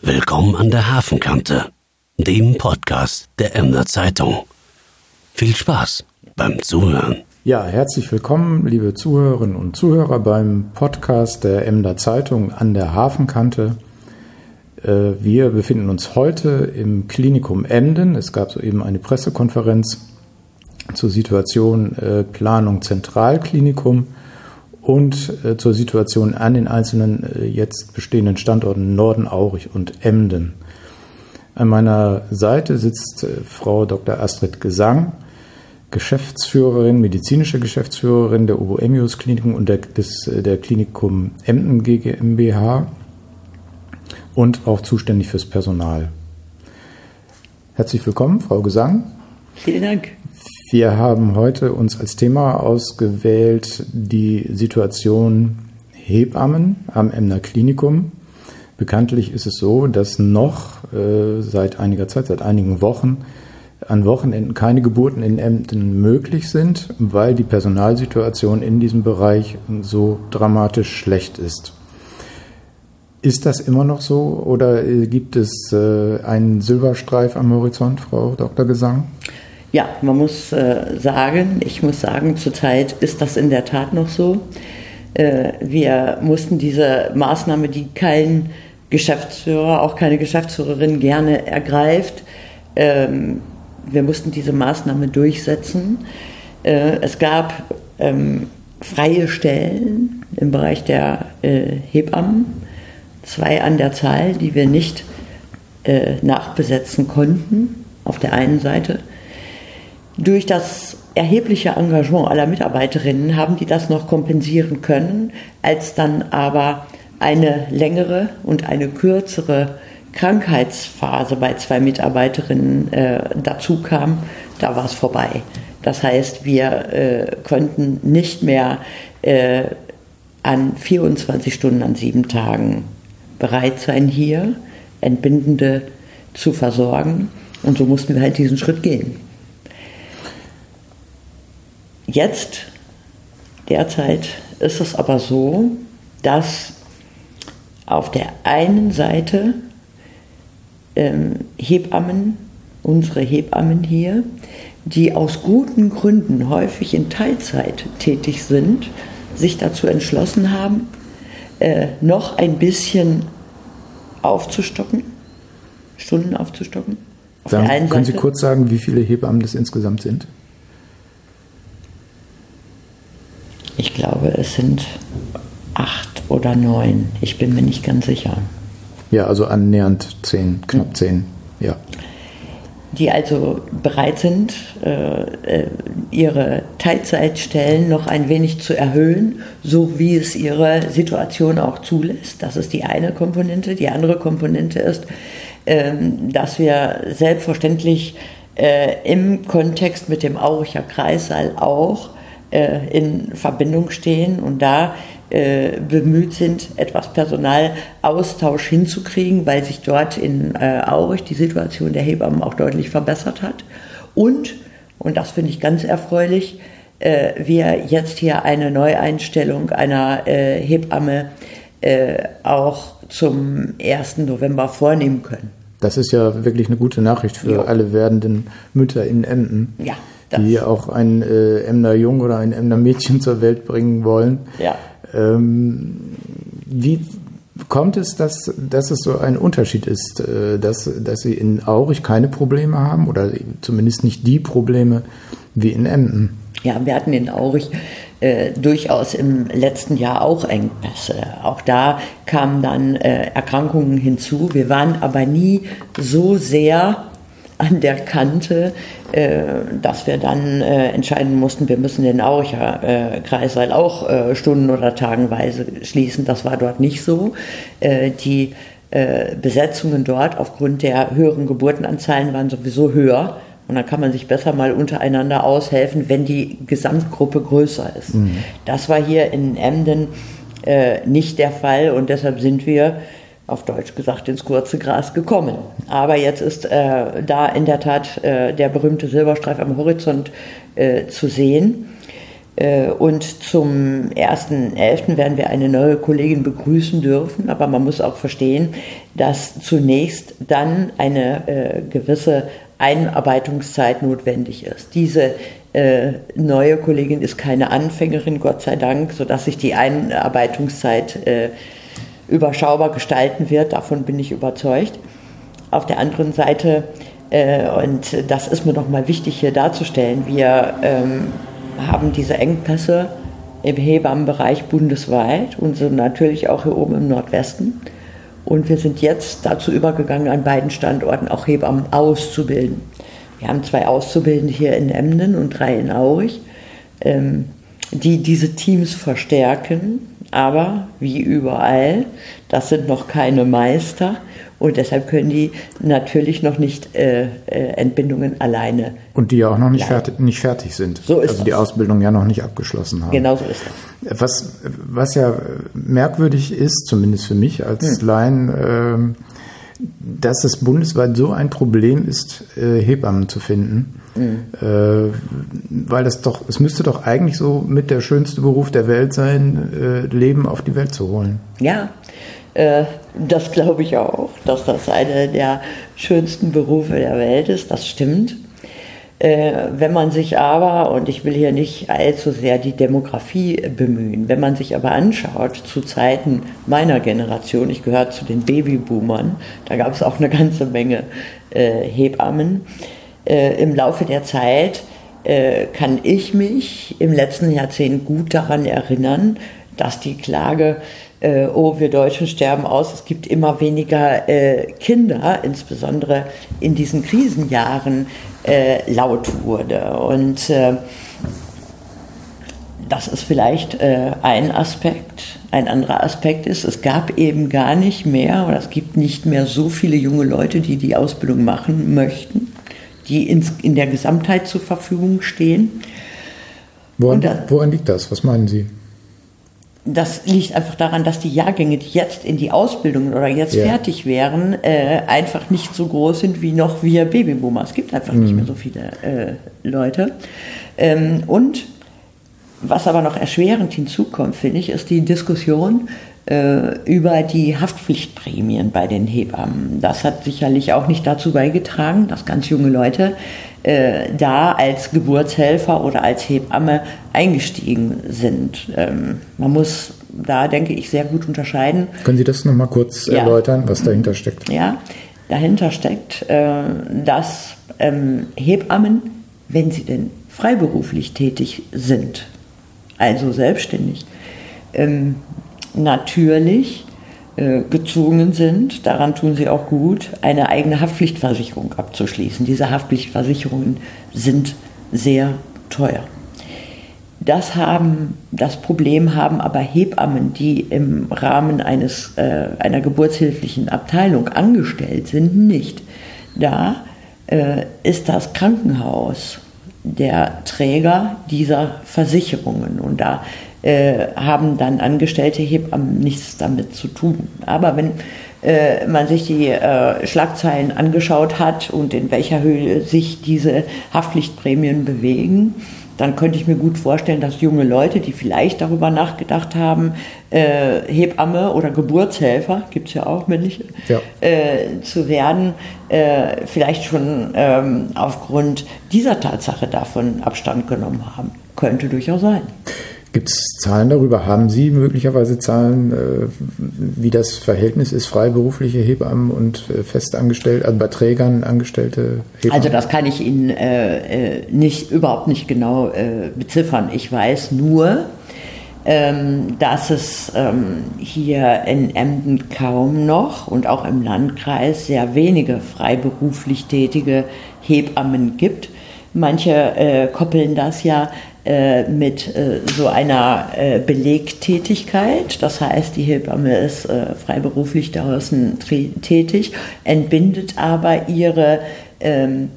Willkommen an der Hafenkante, dem Podcast der Emder Zeitung. Viel Spaß beim Zuhören. Ja, herzlich willkommen, liebe Zuhörerinnen und Zuhörer beim Podcast der Emder Zeitung an der Hafenkante. Äh, wir befinden uns heute im Klinikum Emden. Es gab soeben eine Pressekonferenz zur Situation äh, Planung Zentralklinikum und äh, zur Situation an den einzelnen äh, jetzt bestehenden Standorten Norden, Aurich und Emden. An meiner Seite sitzt äh, Frau Dr. Astrid Gesang, Geschäftsführerin, medizinische Geschäftsführerin der Obo Emius Klinikum und der, des, äh, der Klinikum Emden GmbH und auch zuständig fürs Personal. Herzlich willkommen, Frau Gesang. Vielen Dank. Wir haben heute uns als Thema ausgewählt die Situation Hebammen am Emner Klinikum. Bekanntlich ist es so, dass noch äh, seit einiger Zeit, seit einigen Wochen, an Wochenenden keine Geburten in Emden möglich sind, weil die Personalsituation in diesem Bereich so dramatisch schlecht ist. Ist das immer noch so oder gibt es äh, einen Silberstreif am Horizont, Frau Dr. Gesang? Ja, man muss äh, sagen, ich muss sagen, zurzeit ist das in der Tat noch so. Äh, wir mussten diese Maßnahme, die kein Geschäftsführer, auch keine Geschäftsführerin gerne ergreift, ähm, wir mussten diese Maßnahme durchsetzen. Äh, es gab ähm, freie Stellen im Bereich der äh, Hebammen, zwei an der Zahl, die wir nicht äh, nachbesetzen konnten, auf der einen Seite. Durch das erhebliche Engagement aller Mitarbeiterinnen haben die das noch kompensieren können, als dann aber eine längere und eine kürzere Krankheitsphase bei zwei Mitarbeiterinnen äh, dazu kam, da war es vorbei. Das heißt, wir äh, konnten nicht mehr äh, an 24 Stunden an sieben Tagen bereit sein, hier Entbindende zu versorgen. Und so mussten wir halt diesen Schritt gehen. Jetzt, derzeit, ist es aber so, dass auf der einen Seite ähm, Hebammen, unsere Hebammen hier, die aus guten Gründen häufig in Teilzeit tätig sind, sich dazu entschlossen haben, äh, noch ein bisschen aufzustocken, Stunden aufzustocken. Auf Dann, können Sie kurz sagen, wie viele Hebammen das insgesamt sind? Ich glaube, es sind acht oder neun. Ich bin mir nicht ganz sicher. Ja, also annähernd zehn, knapp hm. zehn, ja. Die also bereit sind, äh, äh, ihre Teilzeitstellen noch ein wenig zu erhöhen, so wie es ihre Situation auch zulässt. Das ist die eine Komponente. Die andere Komponente ist, ähm, dass wir selbstverständlich äh, im Kontext mit dem Auricher Kreissaal auch äh, in Verbindung stehen und da äh, bemüht sind, etwas Personalaustausch hinzukriegen, weil sich dort in äh, Aurich die Situation der Hebammen auch deutlich verbessert hat. Und, und das finde ich ganz erfreulich, äh, wir jetzt hier eine Neueinstellung einer äh, Hebamme äh, auch zum 1. November vornehmen können. Das ist ja wirklich eine gute Nachricht für jo. alle werdenden Mütter in Emden. Ja die auch ein äh, Emder Jung oder ein Emder Mädchen zur Welt bringen wollen. Ja. Ähm, wie kommt es, dass, dass es so ein Unterschied ist, äh, dass, dass Sie in Aurich keine Probleme haben oder zumindest nicht die Probleme wie in Emden? Ja, wir hatten in Aurich äh, durchaus im letzten Jahr auch Engpässe. Auch da kamen dann äh, Erkrankungen hinzu. Wir waren aber nie so sehr an der Kante, äh, dass wir dann äh, entscheiden mussten, wir müssen den Auricher äh, Kreissaal auch äh, stunden- oder tagenweise schließen. Das war dort nicht so. Äh, die äh, Besetzungen dort aufgrund der höheren Geburtenanzahlen waren sowieso höher. Und dann kann man sich besser mal untereinander aushelfen, wenn die Gesamtgruppe größer ist. Mhm. Das war hier in Emden nicht der Fall und deshalb sind wir auf Deutsch gesagt, ins kurze Gras gekommen. Aber jetzt ist äh, da in der Tat äh, der berühmte Silberstreif am Horizont äh, zu sehen. Äh, und zum 1.11. werden wir eine neue Kollegin begrüßen dürfen. Aber man muss auch verstehen, dass zunächst dann eine äh, gewisse Einarbeitungszeit notwendig ist. Diese äh, neue Kollegin ist keine Anfängerin, Gott sei Dank, sodass sich die Einarbeitungszeit äh, überschaubar gestalten wird. Davon bin ich überzeugt. Auf der anderen Seite, äh, und das ist mir nochmal wichtig hier darzustellen, wir ähm, haben diese Engpässe im Hebammenbereich bundesweit und sind natürlich auch hier oben im Nordwesten. Und wir sind jetzt dazu übergegangen, an beiden Standorten auch Hebammen auszubilden. Wir haben zwei Auszubildende hier in Emden und drei in Aurich, ähm, die diese Teams verstärken. Aber wie überall, das sind noch keine Meister und deshalb können die natürlich noch nicht äh, äh, Entbindungen alleine. Und die ja auch noch nicht, fertig, nicht fertig sind. So ist also das. die Ausbildung ja noch nicht abgeschlossen haben. Genau so ist das. Was, was ja merkwürdig ist, zumindest für mich als Hm. Laien, ähm, dass es bundesweit so ein Problem ist, äh, Hebammen zu finden. Äh, weil das doch, es müsste doch eigentlich so mit der schönste Beruf der Welt sein, äh, Leben auf die Welt zu holen. Ja, äh, das glaube ich auch, dass das einer der schönsten Berufe der Welt ist. Das stimmt. Äh, wenn man sich aber, und ich will hier nicht allzu sehr die Demografie bemühen, wenn man sich aber anschaut, zu Zeiten meiner Generation, ich gehöre zu den Babyboomern, da gab es auch eine ganze Menge äh, Hebammen. Äh, Im Laufe der Zeit äh, kann ich mich im letzten Jahrzehnt gut daran erinnern, dass die Klage, äh, oh, wir Deutschen sterben aus, es gibt immer weniger äh, Kinder, insbesondere in diesen Krisenjahren, äh, laut wurde. Und äh, das ist vielleicht äh, ein Aspekt. Ein anderer Aspekt ist, es gab eben gar nicht mehr oder es gibt nicht mehr so viele junge Leute, die die Ausbildung machen möchten, die ins, in der Gesamtheit zur Verfügung stehen. Woran, da- woran liegt das? Was meinen Sie? Das liegt einfach daran, dass die Jahrgänge, die jetzt in die Ausbildung oder jetzt Ja. fertig wären, äh, einfach nicht so groß sind wie noch wir Babyboomer. Es gibt einfach nicht mehr so viele äh, Leute. Ähm, und was aber noch erschwerend hinzukommt, finde ich, ist die Diskussion über die Haftpflichtprämien bei den Hebammen. Das hat sicherlich auch nicht dazu beigetragen, dass ganz junge Leute äh, da als Geburtshelfer oder als Hebamme eingestiegen sind. Ähm, man muss da, denke ich, sehr gut unterscheiden. Können Sie das nochmal kurz Ja. erläutern, was dahinter steckt? Ja, dahinter steckt, äh, dass ähm, Hebammen, wenn sie denn freiberuflich tätig sind, also selbstständig, ähm, natürlich äh, gezwungen sind, daran tun sie auch gut, eine eigene Haftpflichtversicherung abzuschließen. Diese Haftpflichtversicherungen sind sehr teuer. Das, haben, das Problem haben aber Hebammen, die im Rahmen eines, äh, einer geburtshilflichen Abteilung angestellt sind, nicht. Da äh, ist das Krankenhaus der Träger dieser Versicherungen und da äh, haben dann angestellte Hebammen nichts damit zu tun. Aber wenn äh, man sich die äh, Schlagzeilen angeschaut hat und in welcher Höhe sich diese Haftpflichtprämien bewegen, dann könnte ich mir gut vorstellen, dass junge Leute, die vielleicht darüber nachgedacht haben, äh, Hebamme oder Geburtshelfer, gibt es ja auch männliche, Ja. äh, zu werden, äh, vielleicht schon ähm, aufgrund dieser Tatsache davon Abstand genommen haben. Könnte durchaus sein. Gibt es Zahlen darüber? Haben Sie möglicherweise Zahlen, äh, wie das Verhältnis ist, freiberufliche Hebammen und äh, festangestellte, also bei Trägern angestellte Hebammen? Also das kann ich Ihnen äh, äh, nicht, überhaupt nicht genau äh, beziffern. Ich weiß nur, ähm, dass es ähm, hier in Emden kaum noch und auch im Landkreis sehr wenige freiberuflich tätige Hebammen gibt. Manche äh, koppeln das ja äh, mit äh, so einer äh, Belegtätigkeit. Das heißt, die Hebamme ist äh, freiberuflich draußen tätig, entbindet aber ihre ähm,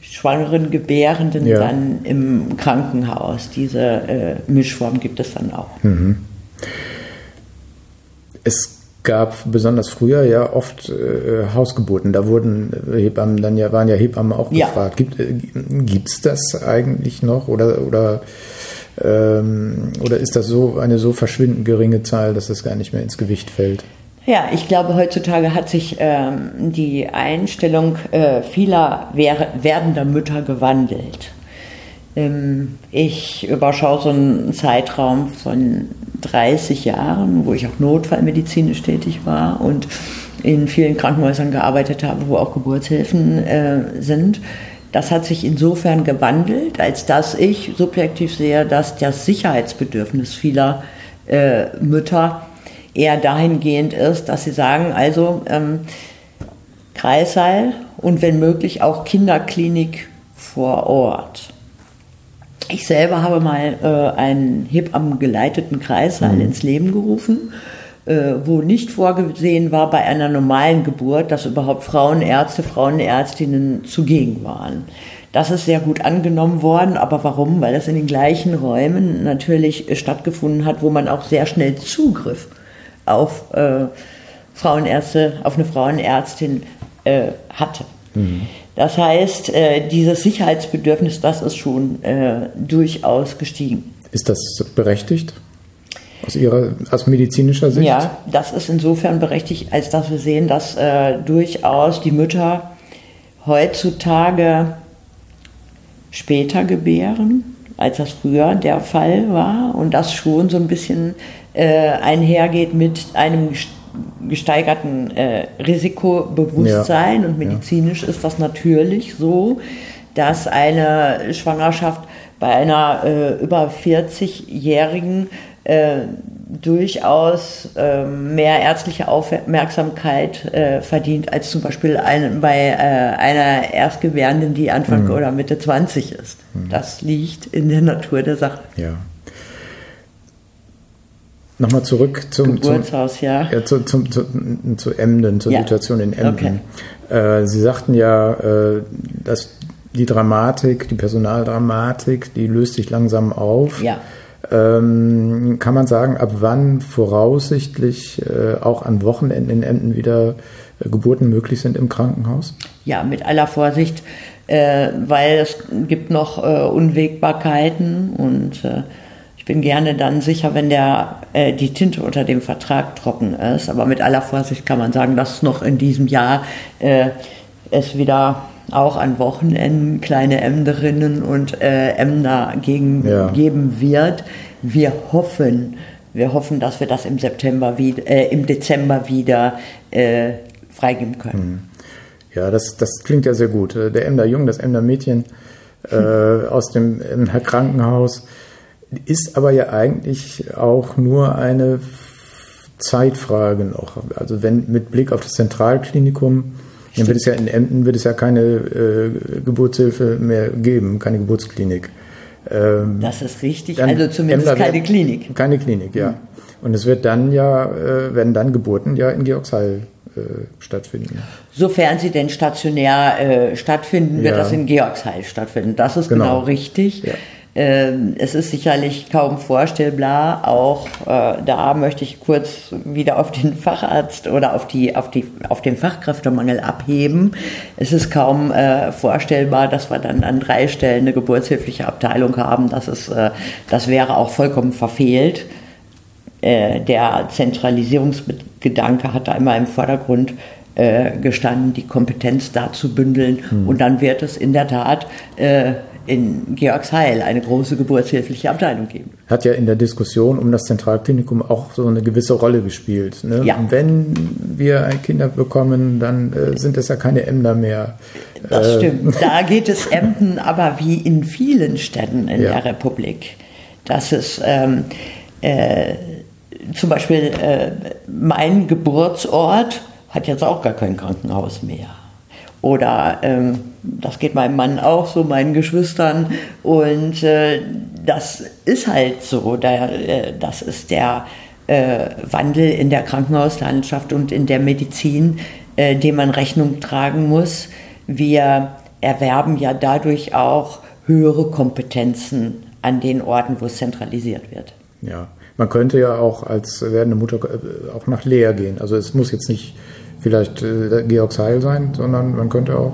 schwangeren Gebärenden Ja. dann im Krankenhaus. Diese äh, Mischform gibt es dann auch. Es gab besonders früher ja oft äh, Hausgeburten. Da wurden Hebammen dann ja, waren ja Hebammen auch Ja. gefragt. Gibt äh, gibt's das eigentlich noch oder, oder Ähm, oder ist das so eine so verschwindend geringe Zahl, dass das gar nicht mehr ins Gewicht fällt? Ja, ich glaube, heutzutage hat sich ähm, die Einstellung äh, vieler werdender Mütter gewandelt. Ähm, ich überschaue so einen Zeitraum von 30 Jahren, wo ich auch notfallmedizinisch tätig war und in vielen Krankenhäusern gearbeitet habe, wo auch Geburtshilfen äh, sind. Das hat sich insofern gewandelt, als dass ich subjektiv sehe, dass das Sicherheitsbedürfnis vieler äh, Mütter eher dahingehend ist, dass sie sagen, also ähm, Kreissaal und wenn möglich auch Kinderklinik vor Ort. Ich selber habe mal äh, einen Hebammen-geleiteten Kreissaal mhm. ins Leben gerufen, äh, wo nicht vorgesehen war bei einer normalen Geburt, dass überhaupt Frauenärzte, Frauenärztinnen zugegen waren. Das ist sehr gut angenommen worden, aber warum? Weil das in den gleichen Räumen natürlich stattgefunden hat, wo man auch sehr schnell Zugriff auf äh, Frauenärzte, auf eine Frauenärztin äh, hatte. Mhm. Das heißt, äh, dieses Sicherheitsbedürfnis, das ist schon äh, durchaus gestiegen. Ist das berechtigt? Aus Ihrer, aus medizinischer Sicht? Ja, das ist insofern berechtigt, als dass wir sehen, dass äh, durchaus die Mütter heutzutage später gebären, als das früher der Fall war und das schon so ein bisschen äh, einhergeht mit einem gesteigerten äh, Risikobewusstsein ja. und medizinisch ja. ist das natürlich so, dass eine Schwangerschaft bei einer äh, über 40-Jährigen äh, durchaus äh, mehr ärztliche Aufmerksamkeit äh, verdient als zum Beispiel ein, bei äh, einer Erstgebärenden, die Anfang mhm. oder Mitte 20 ist. Mhm. Das liegt in der Natur der Sache. Ja. Nochmal zurück zum Geburtshaus, zum, ja. ja zu, zum, zu, zu Emden, zur ja. Situation in Emden. Okay. Äh, Sie sagten ja, äh, dass die Dramatik, die Personaldramatik, die löst sich langsam auf. Ja. Ähm, kann man sagen, ab wann voraussichtlich äh, auch an Wochenenden in Emden wieder äh, Geburten möglich sind im Krankenhaus? Ja, mit aller Vorsicht, äh, weil es gibt noch äh, Unwägbarkeiten und bin gerne dann sicher, wenn der, äh, die Tinte unter dem Vertrag trocken ist. Aber mit aller Vorsicht kann man sagen, dass noch in diesem Jahr äh, es wieder auch an Wochenenden kleine Emderinnen und äh, Emder gegen, ja. geben wird. Wir hoffen, wir hoffen, dass wir das im September wieder, äh, im Dezember wieder äh, freigeben können. Hm. Ja, das, das klingt ja sehr gut. Der Emder Jung, das Emder Mädchen äh, aus dem Emder Krankenhaus ist aber ja eigentlich auch nur eine Zeitfrage noch. Also wenn mit Blick auf das Zentralklinikum, dann wird es ja in Emden wird es ja keine äh, Geburtshilfe mehr geben, keine Geburtsklinik. Ähm, das ist richtig, also zumindest Emder keine Klinik. Keine Klinik, ja. Mhm. Und es wird dann ja, äh, werden dann Geburten ja in Georgsheil äh, stattfinden. Sofern sie denn stationär äh, stattfinden, wird ja. das in Georgsheil stattfinden. Das ist genau, genau richtig. Ja. Ähm, es ist sicherlich kaum vorstellbar. Auch äh, da möchte ich kurz wieder auf den Facharzt oder auf, die, auf, die, auf den Fachkräftemangel abheben. Es ist kaum äh, vorstellbar, dass wir dann an drei Stellen eine geburtshilfliche Abteilung haben. Das, ist, äh, das wäre auch vollkommen verfehlt. Äh, der Zentralisierungsgedanke hat da immer im Vordergrund äh, gestanden, die Kompetenz da zu bündeln. Hm. Und dann wird es in der Tat äh, in Georgsheil eine große geburtshilfliche Abteilung geben. Hat ja in der Diskussion um das Zentralklinikum auch so eine gewisse Rolle gespielt. Ne? Ja. Wenn wir Kinder bekommen, dann äh, sind es ja keine Ämter mehr. Das äh, stimmt. Da geht es Emden aber wie in vielen Städten in ja. der Republik. Dass es ähm, äh, zum Beispiel äh, mein Geburtsort hat jetzt auch gar kein Krankenhaus mehr. Oder ähm, das geht meinem Mann auch so, meinen Geschwistern. Und äh, das ist halt so. Der, äh, das ist der äh, Wandel in der Krankenhauslandschaft und in der Medizin, äh, dem man Rechnung tragen muss. Wir erwerben ja dadurch auch höhere Kompetenzen an den Orten, wo es zentralisiert wird. Ja, man könnte ja auch als werdende Mutter äh, auch nach Leer gehen. Also es muss jetzt nicht vielleicht äh, Georgsheil sein, sondern man könnte auch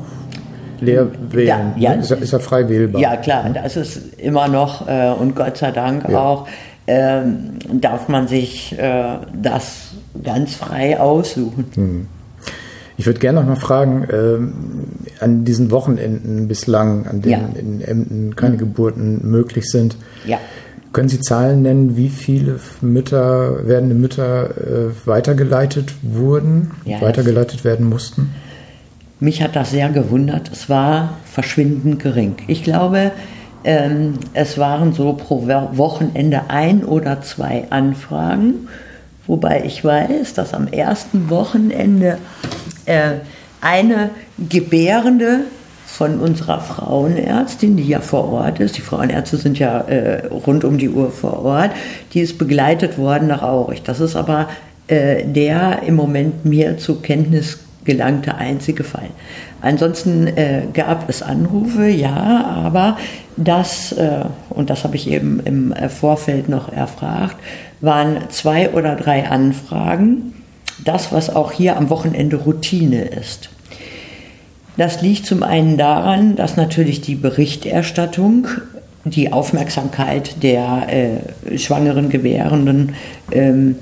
leer wählen. Ja, ja. Ist, ja, ist ja frei wählbar. Ja, klar, das ist immer noch äh, und Gott sei Dank Ja. auch, ähm, darf man sich äh, das ganz frei aussuchen. Ich würde gerne noch mal fragen, ähm, an diesen Wochenenden bislang, an denen Ja. in Emden keine Geburten möglich sind, Ja. Können Sie Zahlen nennen, wie viele Mütter, werdende Mütter äh, weitergeleitet wurden, Ja, weitergeleitet werden mussten? Mich hat das sehr gewundert. Es war verschwindend gering. Ich glaube, ähm, es waren so pro Wo- Wochenende ein oder zwei Anfragen, wobei ich weiß, dass am ersten Wochenende äh, eine Gebärende von unserer Frauenärztin, die ja vor Ort ist, die Frauenärzte sind ja äh, rund um die Uhr vor Ort, die ist begleitet worden nach Aurich. Das ist aber äh, der im Moment mir zur Kenntnis gelangte einzige Fall. Ansonsten äh, gab es Anrufe, ja, aber das, äh, und das habe ich eben im äh, Vorfeld noch erfragt, waren zwei oder drei Anfragen. Das, was auch hier am Wochenende Routine ist. Das liegt zum einen daran, dass natürlich die Berichterstattung die Aufmerksamkeit der äh, schwangeren Gebärenden ähm,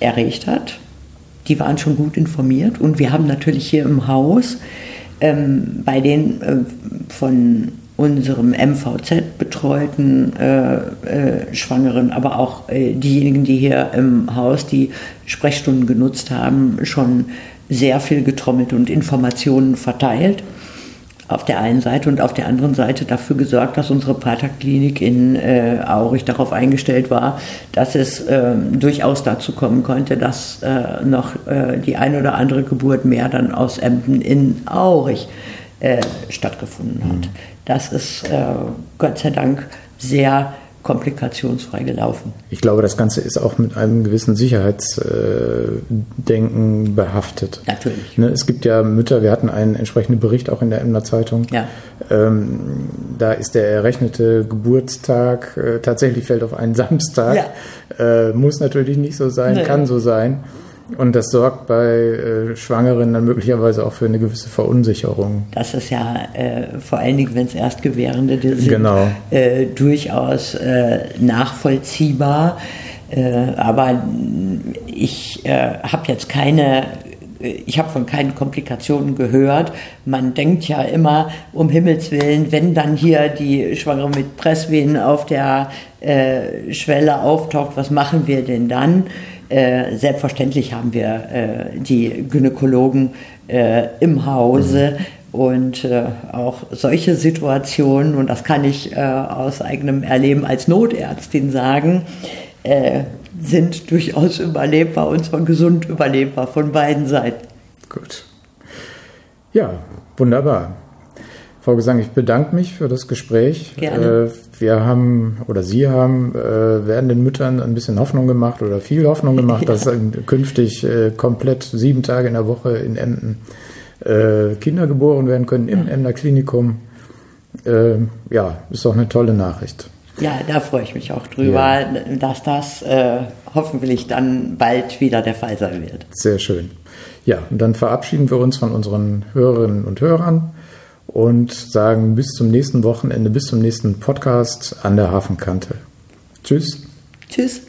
erregt hat. Die waren schon gut informiert und wir haben natürlich hier im Haus ähm, bei den äh, von unserem MVZ betreuten äh, äh, Schwangeren, aber auch äh, diejenigen, die hier im Haus die Sprechstunden genutzt haben, schon sehr viel getrommelt und Informationen verteilt auf der einen Seite und auf der anderen Seite dafür gesorgt, dass unsere Paterklinik in äh, Aurich darauf eingestellt war, dass es äh, durchaus dazu kommen konnte, dass äh, noch äh, die eine oder andere Geburt mehr dann aus Emden in Aurich äh, stattgefunden hat. Das ist äh, Gott sei Dank sehr komplikationsfrei gelaufen. Ich glaube, das Ganze ist auch mit einem gewissen Sicherheitsdenken behaftet. Natürlich. Ne, es gibt ja Mütter, wir hatten einen entsprechenden Bericht auch in der Emder Zeitung. Ja. Ähm, da ist der errechnete Geburtstag äh, tatsächlich fällt auf einen Samstag. Äh, muss natürlich nicht so sein, Nee. kann so sein. Und das sorgt bei äh, Schwangeren dann möglicherweise auch für eine gewisse Verunsicherung. Das ist ja äh, vor allen Dingen, wenn es Erstgebärende sind, Genau. äh, durchaus äh, nachvollziehbar. Äh, aber ich äh, habe jetzt keine, ich habe von keinen Komplikationen gehört. Man denkt ja immer, um Himmels Willen, wenn dann hier die Schwangere mit Presswehen auf der äh, Schwelle auftaucht, was machen wir denn dann? Äh, selbstverständlich haben wir äh, die Gynäkologen äh, im Hause und äh, auch solche Situationen, und das kann ich äh, aus eigenem Erleben als Notärztin sagen, äh, sind durchaus überlebbar und zwar gesund überlebbar von beiden Seiten. Gut. Ja, wunderbar. Frau Gesang, ich bedanke mich für das Gespräch. Gerne. Wir haben oder Sie haben äh, werdenden Müttern ein bisschen Hoffnung gemacht oder viel Hoffnung gemacht, dass äh, künftig äh, komplett sieben Tage in der Woche in Emden äh, Kinder geboren werden können im Emder Klinikum. Äh, Ja, ist doch eine tolle Nachricht. Ja, da freue ich mich auch drüber, dass das äh, hoffentlich dann bald wieder der Fall sein wird. Sehr schön. Ja, und dann verabschieden wir uns von unseren Hörerinnen und Hörern und sagen bis zum nächsten Wochenende, bis zum nächsten Podcast an der Hafenkante. Tschüss. Tschüss.